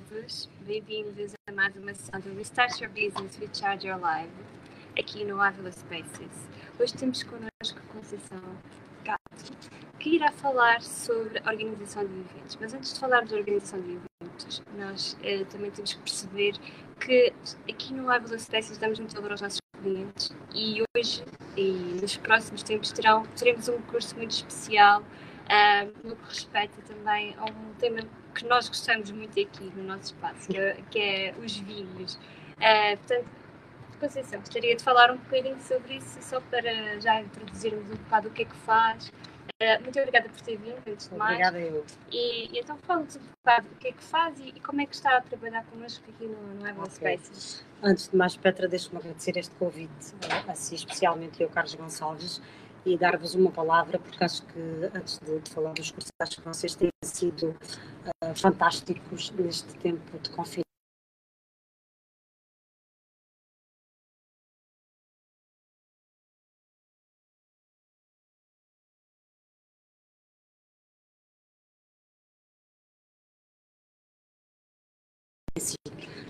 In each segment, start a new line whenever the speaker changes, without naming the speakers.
todos, bem-vindos a mais uma sessão do Restart Your Business with Charge Your Live, aqui no Ávila Spaces. Hoje temos connosco Conceição Gato, que irá falar sobre a organização de eventos. Mas antes de falar de organização de eventos, nós eh, também temos que perceber que aqui no Ávila Spaces damos muito valor aos nossos clientes e hoje e nos próximos tempos terão, teremos um curso muito especial uh, no que respeita também a um tema que nós gostamos muito aqui no nosso espaço, que é, que é os vinhos. Uh, portanto, Conceição, gostaria de falar um bocadinho sobre isso, só para já introduzirmos um bocado o que é que faz. Uh, muito obrigada por ter vindo, antes de mais.
Obrigada eu.
E, e então fala-nos um bocado o que é que faz e, e, como é que está a trabalhar connosco aqui no, no Evan okay. Spaces.
Antes de mais, Petra, deixe-me agradecer este convite, a si especialmente eu, Carlos Gonçalves, e dar-vos uma palavra, porque acho que antes de, de, falar dos cursos, acho que vocês têm sido uh, fantásticos neste tempo de confinamento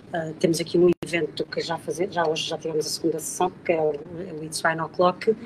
Uh, temos aqui um evento que já, fazer, já hoje já tivemos a segunda sessão, que é o, o It's Wine O'Clock,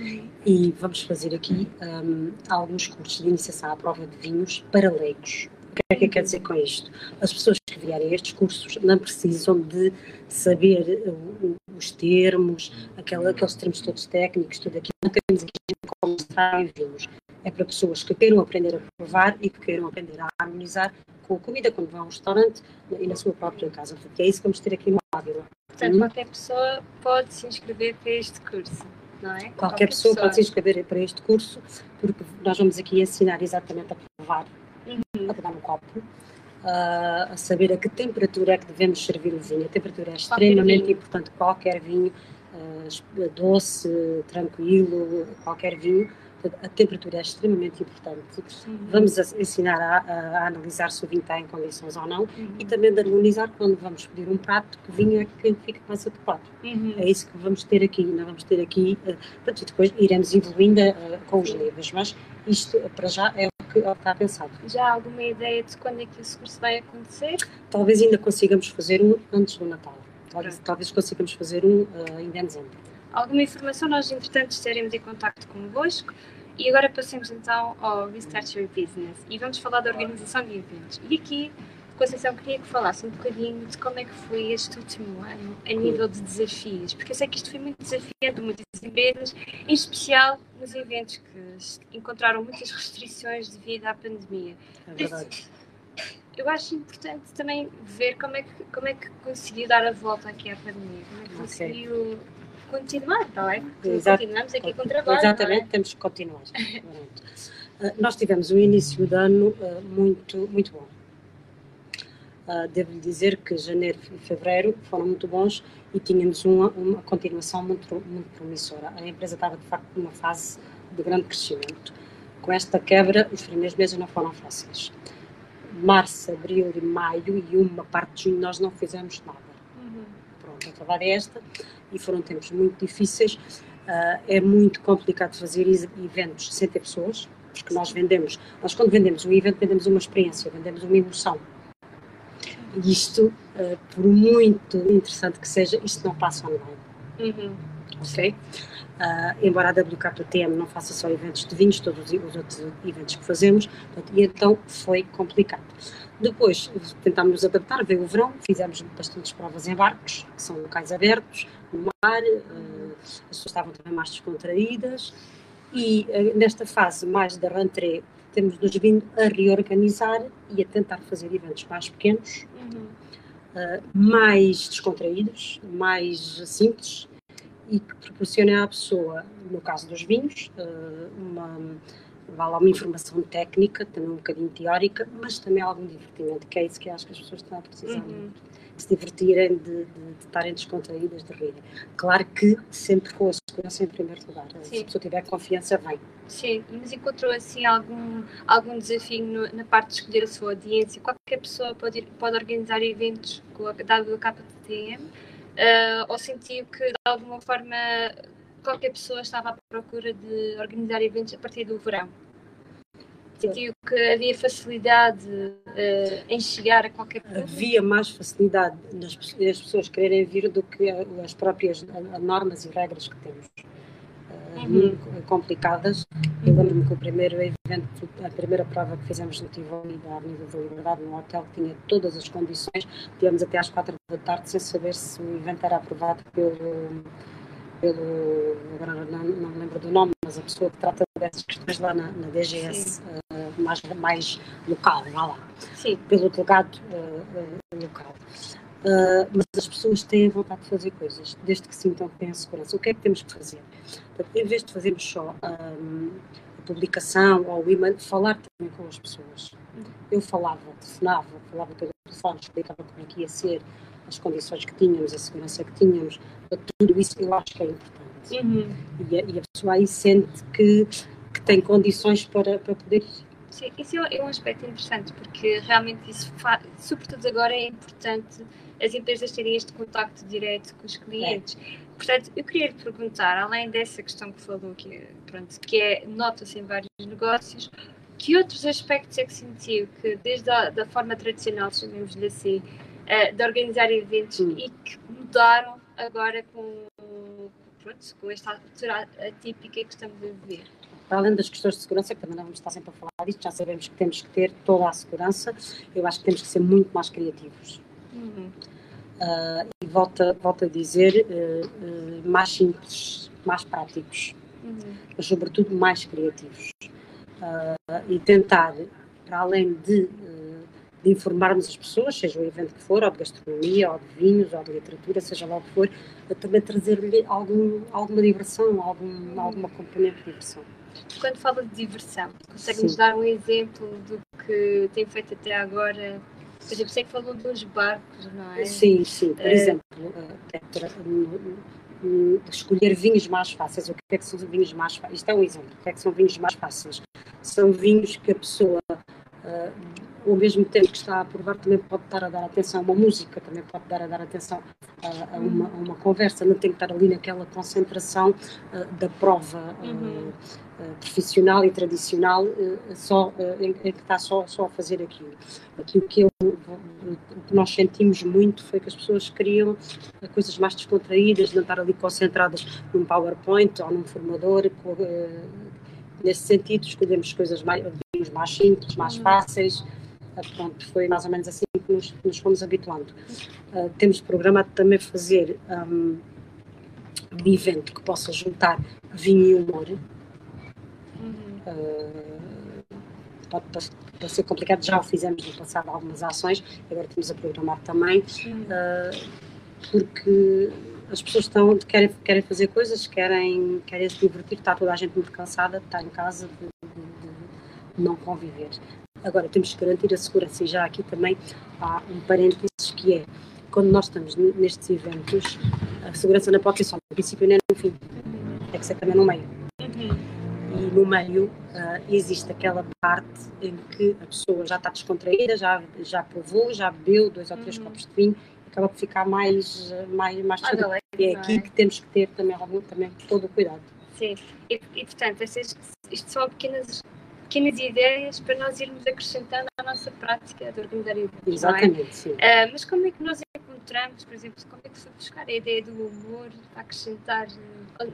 e vamos fazer aqui um, alguns cursos de iniciação à prova de vinhos para leigos. O que é que quer dizer com isto? As pessoas que vierem a estes cursos não precisam de saber uh, os termos, aquela, aqueles termos todos técnicos, tudo aquilo. Não temos aqui como mostrar em vinhos. É para pessoas que queiram aprender a provar e que queiram aprender a harmonizar com comida quando vão a um restaurante e na sua própria casa. Portanto, é isso que vamos ter aqui no Ávila.
Portanto, hum? qualquer pessoa pode se inscrever para este curso, não é?
Qualquer, qualquer pessoa, pessoa, pode se inscrever para este curso, porque nós vamos aqui ensinar exatamente a provar, uhum. a pegar no copo, uh, a saber a que temperatura é que devemos servir o vinho. A temperatura é extremamente importante. Qualquer vinho, uh, doce, tranquilo, qualquer vinho a temperatura é extremamente importante. Uhum. Vamos ensinar a, a, analisar se o vinho está em condições ou não uhum. e também de harmonizar quando vamos pedir um prato que vinho é que fica mais adequado. Uhum. É isso que vamos ter aqui. Não vamos ter aqui, uh, e depois iremos evoluindo uh, com os livros, mas isto para já é o que está pensado.
Já há alguma ideia de quando é que esse curso vai acontecer?
Talvez ainda consigamos fazer um antes do Natal. Talvez, talvez consigamos fazer um uh, ainda em dezembro
alguma informação, nós entretanto estaremos em contato convosco. E agora passemos então ao Restart Your Business e vamos falar da organização de eventos. E aqui, Conceição, queria que falasse um bocadinho de como é que foi este último ano a nível de desafios, porque eu sei que isto foi muito desafiante, muitas empresas, em especial nos eventos que encontraram muitas restrições devido à pandemia.
É verdade.
Eu acho importante também ver como é que, como é que conseguiu dar a volta aqui à pandemia, como é que conseguiu okay continuar, não é? Exato. Continuamos aqui com trabalho.
É? Exatamente, é? temos que continuar. uh, nós tivemos um início de ano uh, muito, muito bom. Uh, Devo-lhe dizer que janeiro e fevereiro foram muito bons e tínhamos uma, uma continuação muito, muito promissora. A empresa estava, de facto, numa fase de grande crescimento. Com esta quebra, os primeiros meses não foram fáceis. Março, abril e maio e uma parte de junho nós não fizemos nada. Uhum. Pronto, a verdade é esta e foram tempos muito difíceis. Uh, é muito complicado fazer eventos sem ter pessoas, porque nós vendemos, nós quando vendemos um evento, vendemos uma experiência, vendemos uma emoção. E isto, uh, por muito interessante que seja, isto não passa online. Uhum. Ok? Uh, embora a WKTM não faça só eventos de vinhos, todos os outros eventos que fazemos, portanto, e então foi complicado. Depois tentámos nos adaptar, veio o verão, fizemos bastantes provas em barcos, que são locais abertos, no mar, uh, as pessoas estavam também mais descontraídas e uh, nesta fase mais da rentrée temos nos vindo a reorganizar e a tentar fazer eventos mais pequenos, uhum. uh, mais descontraídos, mais simples e que proporcionem à pessoa, no caso dos vinhos, uma vale uma informação técnica, também um bocadinho teórica, mas também algum divertimento, que é isso que acho que as pessoas estão a precisar. Uhum. Se divertirem, de, de, de estarem descontraídas, de rirem. Claro que sempre com a segurança em primeiro lugar. Sim. Se a pessoa tiver confiança, vem.
Sim, mas encontrou assim algum, algum desafio no, na parte de escolher a sua audiência? Qualquer pessoa pode, ir, pode organizar eventos com a WKTM uh, ou sentiu que de alguma forma qualquer pessoa estava à procura de organizar eventos a partir do verão? Sentiu que havia facilidade uh, em chegar a qualquer público?
Havia mais facilidade nas, nas pessoas quererem vir do que as próprias normas e regras que temos. Uh, uhum. Muito complicadas. Eu lembro-me que o primeiro evento, a primeira prova que fizemos no Tivoli da Avenida da Liberdade, no hotel, tinha todas as condições. Tivemos até às quatro da tarde sem saber se o evento era aprovado pelo pelo, agora não, não lembro do nome, mas a pessoa que trata dessas questões lá na, na DGS, uh, mais, mais local, lá, lá Sim. pelo delegado uh, uh, local. mas as pessoas têm vontade de fazer coisas, desde que sintam que têm a segurança. O que é que temos que fazer? Portanto, em vez de fazermos só um, a publicação ou o e-mail, falar também com as pessoas. Eu falava, telefonava, falava pelo telefone, explicava como é que ia ser, as condições que tínhamos, a segurança que tínhamos, tudo isso eu acho que é importante. Uhum. E, a, e, a, pessoa aí sente que, que tem condições para, para poder
Sim, isso é, é um aspecto interessante, porque realmente isso, sobretudo agora, é importante as empresas terem este contacto direto com os clientes. É. Portanto, eu queria lhe perguntar, além dessa questão que falou, que, pronto, que é nota-se em vários negócios, que outros aspectos é que sentiu que, desde a da forma tradicional, chamemos-lhe assim, uh, de organizar eventos hum. e que mudaram agora com, pronto, com esta altura atípica que estamos a viver.
Para além das questões de segurança, que também não vamos estar sempre a falar disto, já sabemos que temos que ter toda a segurança, eu acho que temos que ser muito mais criativos. Uhum. Uh, e volto, volto a dizer, uh, uh, mais simples, mais práticos, uhum. mas sobretudo mais criativos. e tentar, para além de de informarmos as pessoas, seja o evento que for, ou de gastronomia, ou de vinhos, ou de literatura, seja lá o que for, também trazer-lhe algum, alguma diversão, algum, alguma componente de diversão.
Quando fala de diversão, consegue-nos dar um exemplo do que tem feito até agora? Por exemplo, sei que falou dos barcos, não é?
Sim, sim. Por uh, exemplo, escolher vinhos mais fáceis. O que é que são vinhos mais fáceis? Isto é um exemplo. O que é que são vinhos mais fáceis? São vinhos que a pessoa uh, ao mesmo tempo que está a provar, também pode estar a dar atenção a uma música, também pode dar a dar atenção a, a, uma, a uma, conversa, não tem que estar ali naquela concentração uh, da prova uh, uhum. uh, profissional e tradicional, só, em, que está só, só a fazer aquilo. Aquilo que, eu, o que nós sentimos muito foi que as pessoas queriam coisas mais descontraídas, não estar ali concentradas num PowerPoint ou num formador. nesse sentido, escolhemos coisas mais, mais simples, mais uhum. fáceis. Pronto, foi mais ou menos assim que nos, nos fomos habituando. Uh, temos programado também fazer um, um, evento que possa juntar vinho e humor. Uhum. Uh, pode, pode, ser complicado, já o fizemos no passado algumas ações, agora estamos a programar também, uh, porque as pessoas estão, querem, querem fazer coisas, querem, querem se divertir, está toda a gente muito cansada, está em casa de, de, de não conviver. Agora, temos que garantir a segurança e já aqui também há um parênteses que é, quando nós estamos nestes eventos, a segurança não pode ser só no princípio nem no fim, é que ser também no meio. E no meio uh, existe aquela parte em que a pessoa já está descontraída, já, já provou, já bebeu dois ou três uhum. copos de vinho, acaba por ficar mais, mais, mais ah, é, é aqui é? que temos que ter também, algum, também todo o cuidado.
Sim, e, e portanto, estas, isto são pequenas pequenas ideias para nós irmos acrescentando à nossa prática de organizar eventos.
É? Exatamente, é? sim.
Uh, mas como é que nós encontramos, por exemplo, como é que foi buscar a ideia do humor para acrescentar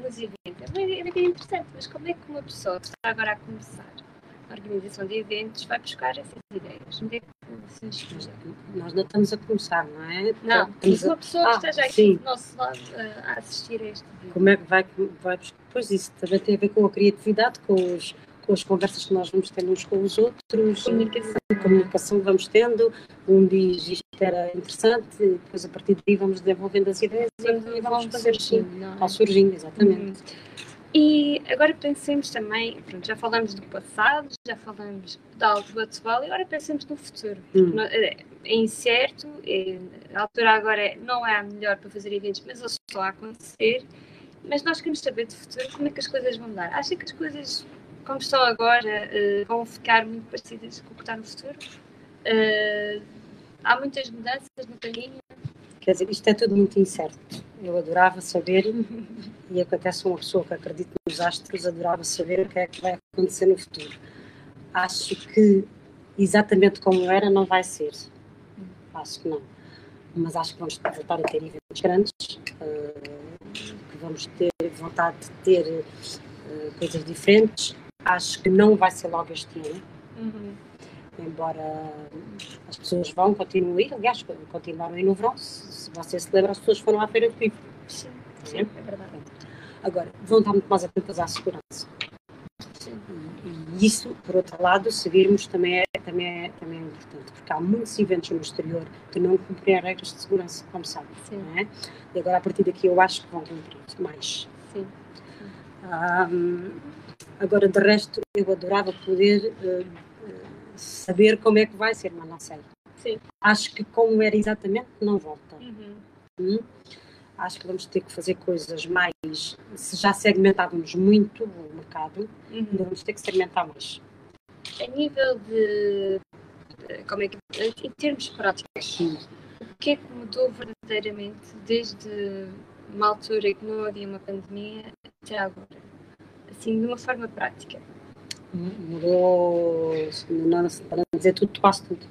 nos eventos? É, é bem interessante, mas como é que uma pessoa que está agora a começar a organização de eventos vai buscar essas ideias? Onde é que se inspira?
Nós não estamos a começar, não é?
Não, mas uma pessoa ah, que esteja aqui do nosso lado a assistir a este vídeo.
Como é que vai, vai buscar? Pois isso também tem a ver com a criatividade, com os com as conversas que nós vamos tendo uns com os outros, comunicação, comunicação vamos tendo, um diz isto era interessante, depois a partir daí vamos desenvolvendo as ideias e vamos fazer assim, ao surgindo, exatamente. Uhum.
E agora pensemos também, pronto, já falamos do passado, já falamos do atual e agora pensemos no futuro. Hum. É, é incerto, é, a altura agora não é a melhor para fazer eventos, mas eles estão a acontecer. Mas nós queremos saber do futuro como é que as coisas vão dar. Acha que as coisas como estão agora, uh, vão ficar muito parecidas com o que está no futuro. Uh, há muitas mudanças no caminho.
Quer dizer, isto é tudo muito incerto. Eu adorava saber, e acontece uma pessoa que acredita nos astros, adorava saber o que é que vai acontecer no futuro. acho que exatamente como era não vai ser. Acho que não. Mas acho que vamos voltar a ter eventos grandes, uh, que vamos ter vontade de ter coisas diferentes. Acho que não vai ser logo este ano. Uhum. Embora as pessoas vão, ir, aliás, continuaram a ir no verão. Se, você se lembra, as pessoas foram à feira de livro.
Sim, sim, é verdade.
Agora, vão estar muito mais atentas à segurança. E, e, isso, por outro lado, se virmos, também é, também, é, também é importante, porque há muitos eventos no exterior que não cumprem as regras de segurança, como sabe. É? E agora, a partir daqui, eu acho que vão cumprir mais.
Sim.
Um, agora, de resto, eu adorava poder uh, saber como é que vai ser, mas não sei.
Sim.
Acho que como era exatamente, não volta.
Uhum.
Hum? acho que vamos ter que fazer coisas mais. Se já segmentávamos muito o mercado, uhum. vamos ter que segmentar mais.
A nível de. Como é que. Em termos práticos, o que é que mudou verdadeiramente desde uma altura em que não havia uma pandemia até agora? Assim, de uma forma prática.
Mudou, para não dizer tudo, quase tudo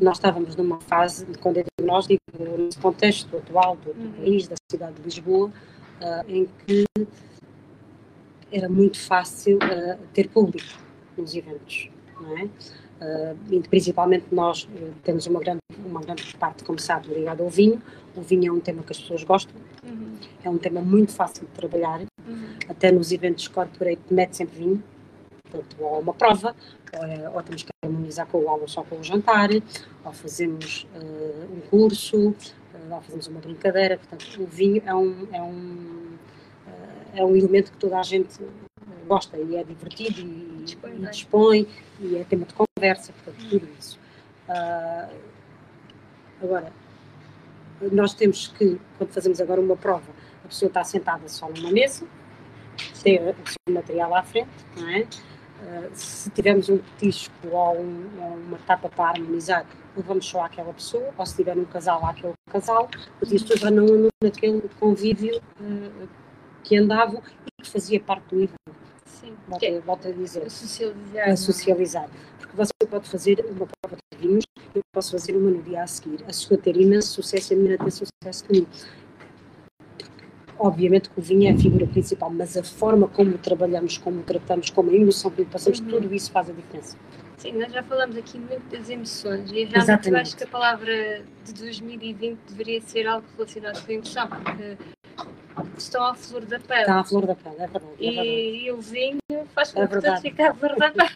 nós estávamos numa fase, quando eu digo nós, digo nesse contexto atual do, do uhum. país, da cidade de Lisboa, uh, em que era muito fácil uh, ter público nos eventos, não é? Uh, principalmente nós temos uma grande, uma grande parte, como sabe, ligada ao vinho. O vinho é um tema que as pessoas gostam, uhum. é um tema muito fácil de trabalhar. Uhum. Até nos eventos corporate mete sempre vinho, portanto, ou uma prova, ou, é, ou temos que harmonizar com o almoço ou com o jantar, ou fazemos uh, um curso, uh, ou fazemos uma brincadeira. Portanto, o vinho é um, é um, uh, é um elemento que toda a gente gosta e é divertido e dispõe, e, dispõe, e é tema de conversa, portanto, tudo isso. agora, nós temos que, quando fazemos agora uma prova, a pessoa está sentada só numa mesa, tem o seu material à frente, não é? Eh, se tivermos um petisco ou, um, ou, uma tapa para harmonizar, levamos só àquela pessoa, ou se tiver um casal, àquele casal, porque as pessoas já não andam naquele convívio uh, que andavam e que fazia parte do evento.
Sim.
Volto, é, volto a dizer. A
socializar.
A socializar. Porque você pode fazer uma prova de vinhos, eu posso fazer uma no dia a seguir. A sua ter imenso sucesso e a minha ter sucesso comigo obviamente que o vinho é a figura principal, mas a forma como trabalhamos, como tratamos, como a emoção que passamos, uhum. tudo isso faz a diferença.
Sim, nós já falamos aqui muito das emoções e realmente eu acho que a palavra de 2020 deveria ser algo relacionado com a emoção, porque estão à flor da pele.
Está à flor da pele, é verdade. É
verdade. E, o vinho faz com é que tudo fique à flor da pele.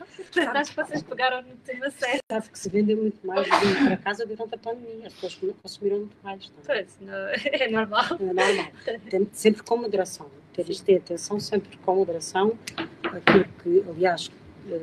Acho que vocês pegaram no tema certo.
Sabe que se vende muito mais vinho para casa durante a pandemia. As pessoas consumiram muito mais.
Tá? Pois, não, é normal. É
normal. Tem, sempre com moderação. Ter isto atenção sempre com moderação. Aquilo que, aliás, eh,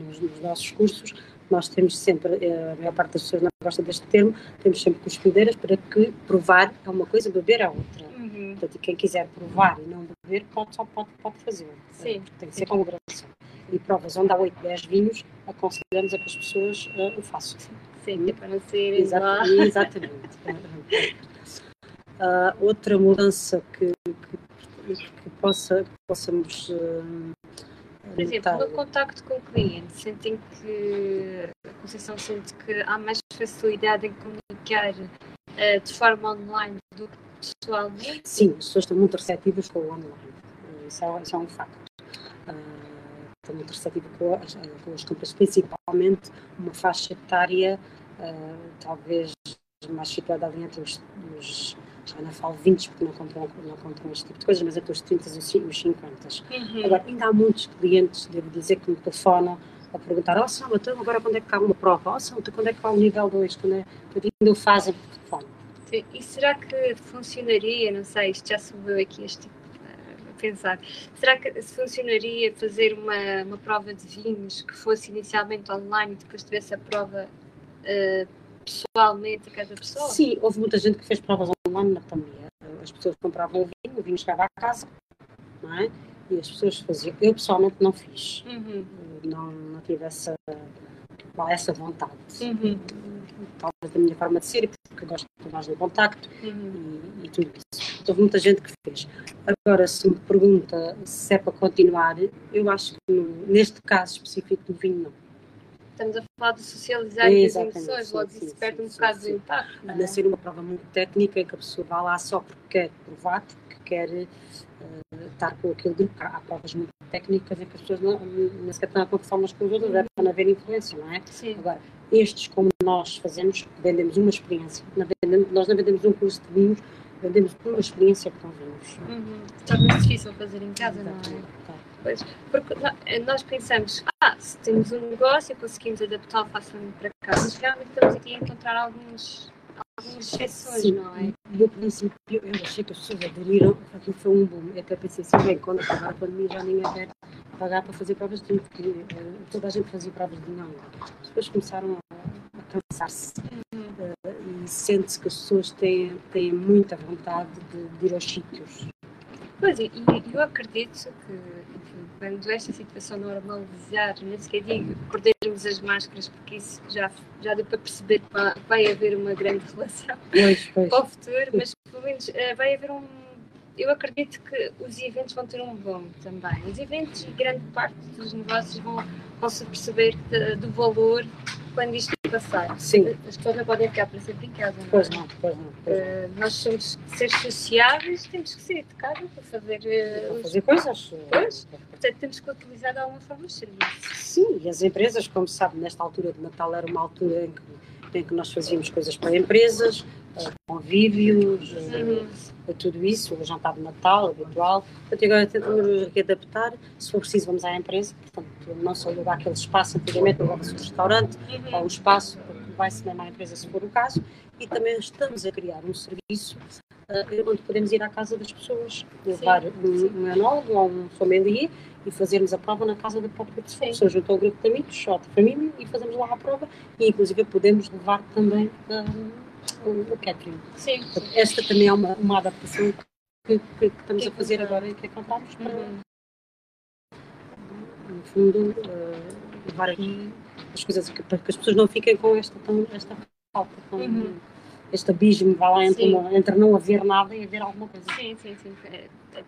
nos, nos nossos cursos, nós temos sempre, eh, a maior parte das pessoas não gosta deste termo, temos sempre cuspideiras para que provar é uma coisa, beber é outra. Uhum. Portanto, quem quiser provar e não beber, pode, só pode, pode fazer.
Sim.
Tem que ser com moderação. E provas onde há 8, 10 vinhos, aconselhamos a que as pessoas uh, o façam.
Sim, hum? para não ser
Exatamente. exatamente. uh, outra mudança que, que, que possa, possamos uh,
por exemplo, no contacto com o cliente, sentem que a Conceição sente que há mais facilidade em comunicar uh, de forma online do que pessoalmente?
Sim, as pessoas estão muito receptivas com o online. Isso é, isso é um facto. Uh, estão muito receptivas com as, com as compras, principalmente uma faixa etária, uh, talvez mais situada ali entre os, os já não falo 20 porque não compram, não compram este tipo de coisas, mas entre os 30 e os 50. Uhum. Agora, ainda há muitos clientes, devo dizer, que me telefonam a perguntar: Oh, São, então agora quando é que há uma prova? Oh, São, quando é que há o nível 2? Quando é? que ainda o fazem por telefone.
Sim. E será que funcionaria? Não sei, isto já subiu aqui este tipo a pensar. Será que funcionaria fazer uma, uma prova de vinhos que fosse inicialmente online e depois tivesse a prova uh, pessoalmente a cada pessoa?
Sim, houve muita gente que fez provas online na pandemia. As pessoas compravam o vinho, o vinho chegava à casa, não é? E as pessoas faziam. Eu pessoalmente não fiz. Uhum. Não, não tive essa, essa vontade. Uhum. Talvez da minha forma de ser, porque gosto mais do contacto uhum. e, e, tudo isso. Houve muita gente que fez. Agora, se me pergunta se é para continuar, eu acho que neste caso específico do vinho, não.
Estamos a falar de socializar com as
Exatamente,
emoções, logo isso perde um bocado do impacto. não é?
Ser uma prova muito técnica em que a pessoa vai lá só porque quer provar, porque quer eh, estar com aquele grupo. Há, provas muito técnicas em que as pessoas não, nem sequer estão a conversar umas com as outras, é para não haver influência, não é?
Sim.
Agora, estes, como nós fazemos, vendemos uma experiência. Não vendemos- nós não vendemos um curso de vinhos, vendemos uma experiência com vinhos.
Uhum. Torna-se difícil fazer em casa, não é?
Exatamente, tá.
Pois, porque eh, nós pensamos, ah, se temos um negócio e conseguimos adaptá-lo facilmente para casa, mas realmente estamos aqui a encontrar alguns, algumas exceções,
Sim,
não é?
e ao princípio eu achei que as pessoas aderiram, aquilo foi um boom. Eu até pensei assim, bem, quando acabar a pandemia já ninguém quer pagar para fazer provas de porque eh, toda a gente fazia provas de. Não. Pessoas começaram a, a cansar-se eh, e sente-se que as pessoas têm, têm muita vontade de, de ir aos sítios.
Pois, e eu acredito que, enfim, quando esta situação normalizar, nem sequer digo perdermos as máscaras, porque isso já, já deu para perceber que vai, vai haver uma grande relação
Pois, pois.
para o futuro, mas pelo menos eh, vai haver um. Eu acredito que os eventos vão ter um bom também. Os eventos e grande parte dos negócios vão, vão se perceber de- do valor quando isto passar.
Sim,
As pessoas não podem ficar para sempre em casa. não é?
pois não, pois não. Pois não.
Eh, nós somos seres sociáveis, temos que sair de casa para fazer
Para
os
fazer coisas.
Pois. Portanto, temos que utilizar de alguma forma os serviços.
Sim, e as empresas, como sabe, nesta altura de Natal era uma altura em que, em que nós fazíamos coisas para empresas, convívios, eh, a tudo isso, o jantar de Natal habitual. Portanto, agora tentamos readaptar, se for preciso vamos à empresa, portanto, não só alugar aquele espaço, antigamente alugava-se um restaurante, ou um espaço, vai-se mesmo à empresa se for o caso, e também estamos a criar um serviço eh, onde podemos ir à casa das pessoas, levar um, um enólogo ou um sommelier e fazermos a prova na casa da própria pessoa.
Sim.
A pessoa junta um grupo de amigos, ou de família, e fazemos lá a prova, e inclusive podemos levar também um, o, o catering.
Sim.
Portanto, Esta também é uma, uma adaptação que, que- que estamos
Que
a fazer agora e que encontramos para,
Uhum.
no fundo, eh, levar aqui as coisas para que as pessoas não fiquem com esta, tão, esta falta, com
Uhum.
este abismo, vá lá entre, uma- entre não haver nada e haver alguma coisa.
Sim, sim, sim. É, é.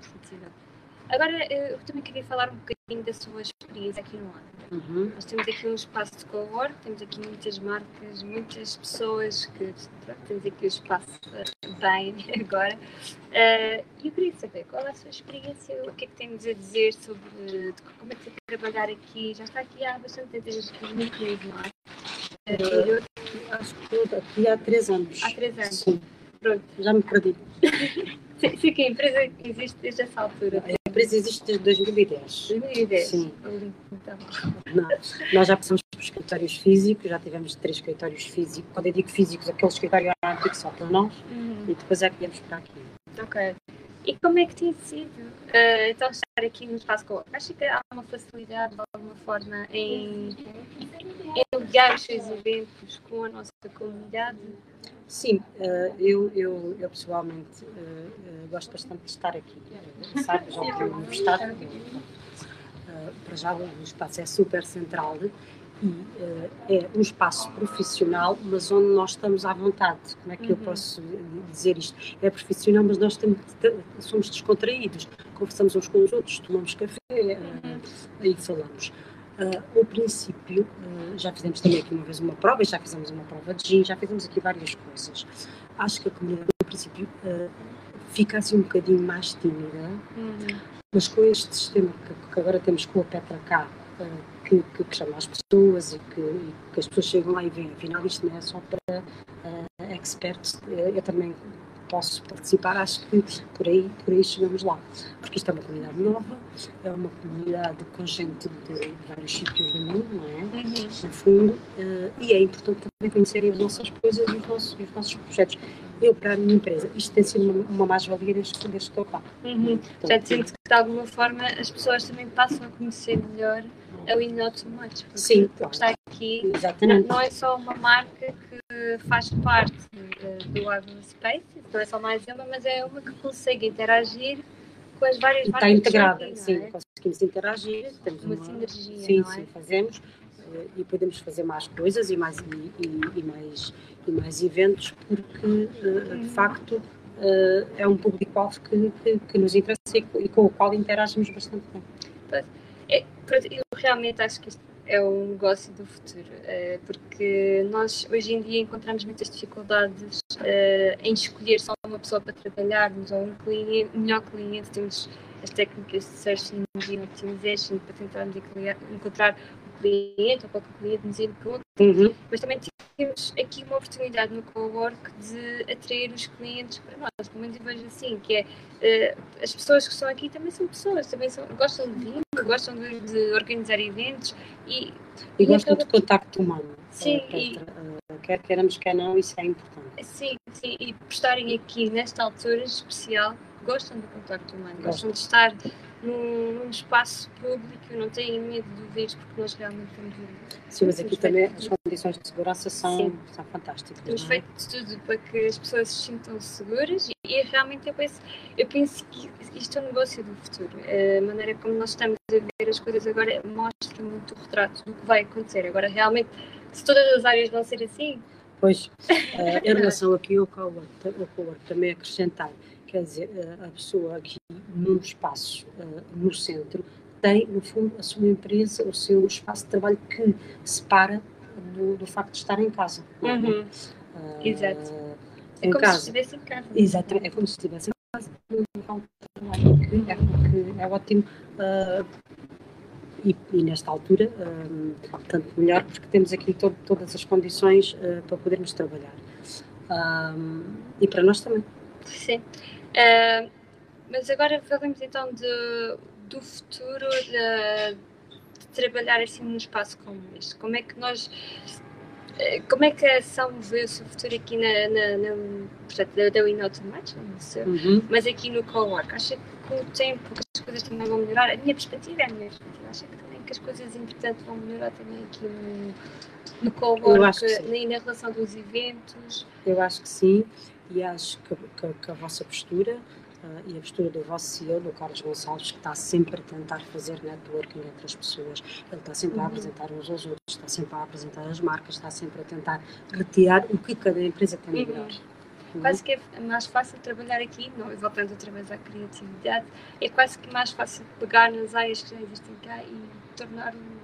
Agora, eh, eu também queria falar um bocadinho da sua experiência aqui no ano.
Uhum.
Nós temos aqui um espaço de cowork, temos aqui muitas marcas, muitas pessoas que temos aqui o espaço eh, bem agora. E eu queria saber qual é a sua experiência, o que é que tem-nos a dizer sobre como é que é trabalhar aqui. Já está aqui há bastante tempo, desde 2015, não é? Eh, e eu-
Acho que estou aqui há três anos.
Há três anos.
Sim,
Pronto.
já me perdi.
Sei, que a empresa existe desde essa altura,
empresa existe desde 2010.
2010.
Sim.
Então.
Nós já passamos por escritórios físicos, já tivemos três escritórios físicos. Quando eu digo físicos, aquele escritório era antigo só para nós,
Uhum.
e depois é que viemos para aqui.
Ok. E como é que tem sido eh, então estar aqui no espaço com Acha que há uma facilidade de alguma forma em, em ligar os seus eventos com a nossa comunidade?
Sim, eh, eu, eu, eu pessoalmente eh, eh, gosto bastante de estar aqui. Sabe, já que eu estar. Para já o espaço é super central e é um espaço profissional, mas onde nós estamos à vontade. Como é que eu
Uhum.
posso dizer isto? É profissional, mas nós temos, somos descontraídos, conversamos uns com os outros, tomamos café eh, e falamos. Ah, ao princípio, ah, já fizemos também aqui uma vez uma prova, já fizemos uma prova de gin, já fizemos aqui várias coisas. Acho que a comunidade, no princípio, ah, fica assim um bocadinho mais tímida, mas com este sistema que, que agora temos com a Petra cá, que, que, que chama as pessoas e que, e que as pessoas chegam lá e veem, afinal isto não é só para ah, experts, eh, eu também posso participar, acho que por aí, por aí chegamos lá. Porque isto é uma comunidade nova, é uma comunidade com gente de vários sítios do mundo, não é?
Uhum.
no fundo, eh, e é importante também conhecerem as nossas coisas e os nossos, os nossos projetos. Eu, para a minha empresa, isto tem sido uma, uma mais-valia desde, desde que estou cá.
Uhum.
Portanto,
Já te sinto que de alguma forma as pessoas também passam a conhecer melhor a Too Much.
Sim, claro.
está aqui não,
Exatamente.
não é só uma marca que faz parte eh, do Ivy Space, não é só mais uma, mas é uma que consegue interagir com as várias
está
estão
integrada,
aqui,
sim,
é?
conseguimos interagir, temos
Uma
uma,
sinergia,
sim,
não é?
sim, fazemos eh, e podemos fazer mais coisas e mais, e, e- e mais, e mais eventos porque, eh,
Uhum.
de facto, uh, é um público-alvo que, que, que, nos interessa e, e, com o qual interagimos bastante bem.
É, eu realmente acho que isto é o negócio do futuro, uh, porque nós hoje em dia encontramos muitas dificuldades uh, em escolher só uma pessoa para trabalharmos ou um cliente, melhor cliente, temos as técnicas de search engine optimization para tentarmos encontrar o cliente ou qualquer cliente nos encontre, uhum. mas também temos aqui uma oportunidade no Cowork de atrair os clientes para nós, pelo menos eu vejo assim, que é uh, as pessoas que estão aqui também são pessoas, também são, gostam de vir, gostam de, de organizar eventos e,
e, e gostam de contacto humano. Sim, e, uh, quer queiramos, quer não, isso é importante.
Sim, sim, e por estarem aqui nesta altura especial, gostam do contacto humano, gostam de estar num, num, espaço público, não têm medo do vírus, porque nós realmente temos.
Sim, mas aqui também as condições de segurança são, são fantásticas.
Temos é? feito tudo para que as pessoas se sintam seguras e, realmente eu penso, eu penso que isto é um negócio do futuro. A maneira como nós estamos a ver as coisas agora mostra muito o retrato do que vai acontecer. Agora, realmente, se todas as áreas vão ser assim.
Pois, uh, em relação aqui ao cowork, também acrescentar quer dizer, a pessoa aqui num espaço no centro tem, no fundo, a sua empresa, o seu espaço de trabalho que separa do, do facto de estar em casa.
É? Uhum. Uh, Exato. É como casa. se estivesse em casa.
Exatamente, é como se estivesse em casa. É, que é ótimo. Uh, e, e, nesta altura, um, tanto melhor, porque temos aqui todo, todas as condições uh, para podermos trabalhar. Um, e para nós também.
Sim. Uh, mas agora falamos então de, do futuro de, de, trabalhar assim num espaço como este. Como é que nós. Eh, como é que a ação vê o seu futuro aqui na, na, na portanto, da, da Winotomates, uhum. mas aqui no Cowork? Acha que com o tempo as coisas também vão melhorar? A minha perspectiva é a minha perspectiva. Acha que também que as coisas, entretanto, vão melhorar também aqui no, no Cowork e na relação dos eventos?
Eu acho que sim e acho que, que, que a vossa postura uh, e a postura do vosso CEO, do Carlos Gonçalves, que está sempre a tentar fazer networking entre as pessoas, ele está sempre uhum. a apresentar uns aos outros, está sempre a apresentar as marcas, está sempre a tentar retirar o que cada empresa tem de melhor.
Uhum. Quase que é mais fácil trabalhar aqui, não, voltando outra vez à criatividade, é quase que mais fácil pegar nas áreas que já existem cá e tornar um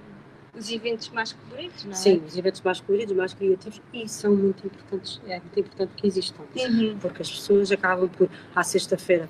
os eventos mais coloridos, não é?
Sim, os eventos mais coloridos, mais criativos e são muito importantes, é muito importante que existam, uhum. porque as pessoas acabam por, à sexta-feira,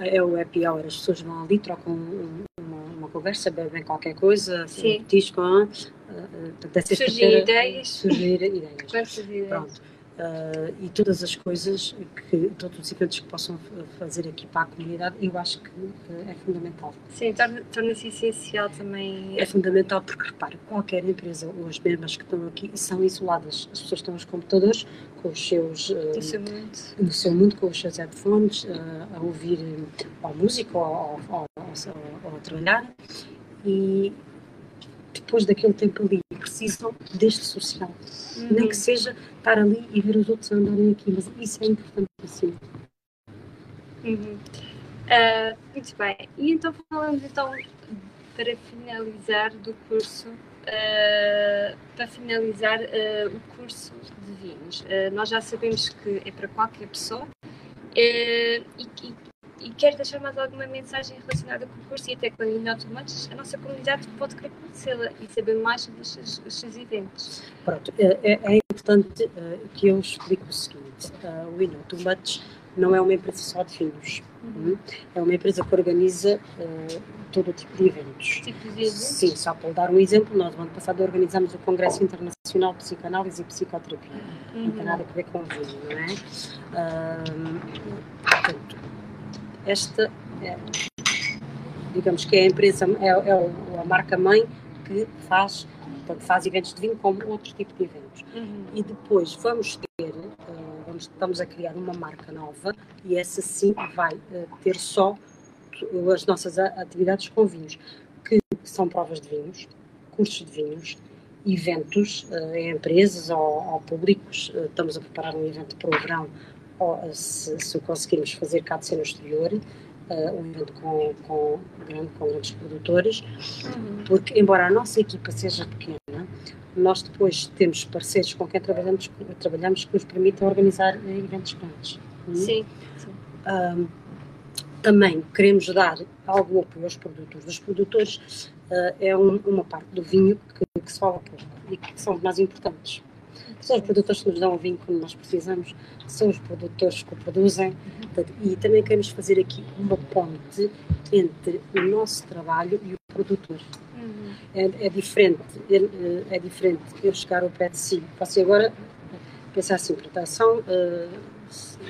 é o happy hour, as pessoas vão ali, trocam uma, uma conversa, bebem qualquer coisa, petiscam, uh,
uh, surgir ideias.
Surgir ideias? Pronto uh, e todas as coisas, que, todos os eventos que possam fazer aqui para a comunidade, eu acho que uh, é fundamental.
Sim, torna-se essencial também.
É fundamental porque, repare, qualquer empresa, ou as mesmas que estão aqui, são isoladas. As pessoas estão nos computadores, com os seus. Uh,
no seu mundo.
No seu mundo, com os seus headphones, a ouvir ou música ou, ou, ou, ou a trabalhar. E, depois daquele tempo ali, precisam deste social. Uhum. Nem que seja estar ali e ver os outros andarem aqui, mas isso é importantíssimo.
Uhum. Uh, muito bem. E então falamos então para finalizar do curso, uh, para finalizar uh, o curso de vinhos. nós já sabemos que é para qualquer pessoa e, e e quer deixar mais alguma mensagem relacionada com o curso e até com a Inotomates, a nossa comunidade pode querer conhecê-la e saber mais sobre os seus, os seus eventos.
Pronto, é, é, é importante uh, que eu explique o seguinte: uh, o Inotomates não é uma empresa só de vinhos, uhum. Hum? é uma empresa que organiza uh, todo o tipo de eventos.
Tipo de eventos?
Sim, só para dar um exemplo, nós no ano passado organizamos o Congresso Internacional de Psicanálise e Psicoterapia. Uhum. Não tem nada a ver com vinho, não é? portanto, esta é, digamos que é a empresa, é, é a marca-mãe que faz, portanto, faz eventos de vinho como outro tipo de eventos. Uhum. E depois vamos ter, uh, vamos, estamos a criar uma marca nova e essa sim vai uh, ter só as nossas atividades com vinhos, que são provas de vinhos, cursos de vinhos, eventos uh, em empresas ou, ou públicos. estamos a preparar um evento para o verão se, se conseguirmos fazer ser no exterior, uh, um evento com, com, grande, com grandes produtores, uhum. porque embora a nossa equipa seja pequena, nós depois temos parceiros com quem trabalhamos, trabalhamos que nos permitem organizar eventos grandes.
Uhum. Sim, sim.
Um, também queremos dar algum apoio aos produtores. Os produtores uh, é um, uma parte do vinho que, que se fala pouco e que são mais importantes. São os produtores que nos dão o vinho quando nós precisamos, são os produtores que o produzem e também queremos fazer aqui uma ponte entre o nosso trabalho e o produtor. Uhum. É, é, diferente, é, é, diferente eu chegar ao pé de si. Você agora pensar assim, proteção, uh,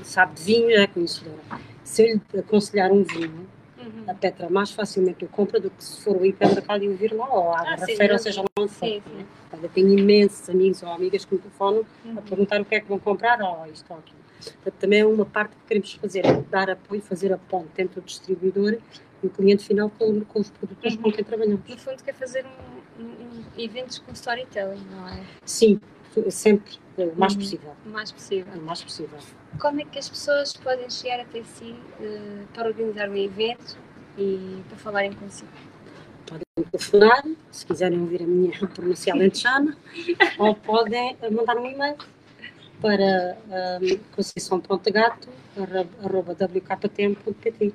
sabe de vinho, é conhecedora. Se eu lhe aconselhar um vinho, uhum. a Petra mais facilmente o compra do que se for o hipermercado e o vir lá, ou à ah, feira, ou seja, lá onde for. Sim, sim. Né? tenho imensos amigos ou amigas que me telefonam uhum. a perguntar o que é que vão comprar, ou isto ou aquilo. Portanto, também é uma parte que queremos fazer, é dar apoio, fazer a ponte entre o distribuidor e o cliente final com, com os produtores uhum. com quem trabalhamos.
No fundo, quer fazer um, um, um eventos com storytelling, não é?
Sim, sempre o mais uhum. possível.
O mais possível.
O mais possível.
Como é que as pessoas podem chegar até si uh, para organizar um evento e para falarem consigo?
Podem telefonar, se quiserem ouvir a minha pronúncia lentejana, ou podem mandar um e-mail para um, conceição.gato.wktm.pt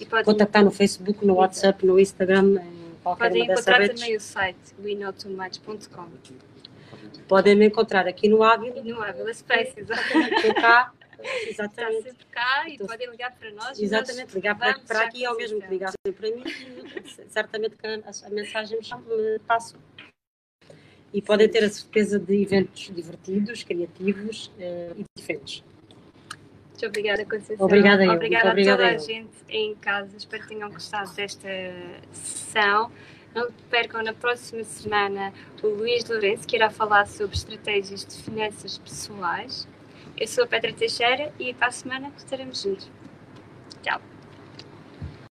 e contactar no Facebook, no WhatsApp, no Instagram, em qualquer
Podem encontrar também o site weknowtoomuch.com
Podem me encontrar aqui no Ávila.
No Ávila Space,
exatamente.
Está sempre cá e podem ligar para nós.
Exatamente, ligar para, para aqui ao mesmo que ligar para mim. certamente que a, a mensagem me passa. E podem ter a certeza de eventos divertidos, criativos uh, e diferentes.
Muito obrigada, Conceição.
Obrigada, eu.
Obrigada,
obrigada
a toda a gente em casa. Espero que tenham gostado desta sessão. Não percam na próxima semana o Luís Lourenço, que irá falar sobre estratégias de finanças pessoais. Eu sou a Petra Teixeira e para a semana estaremos juntos. Tchau!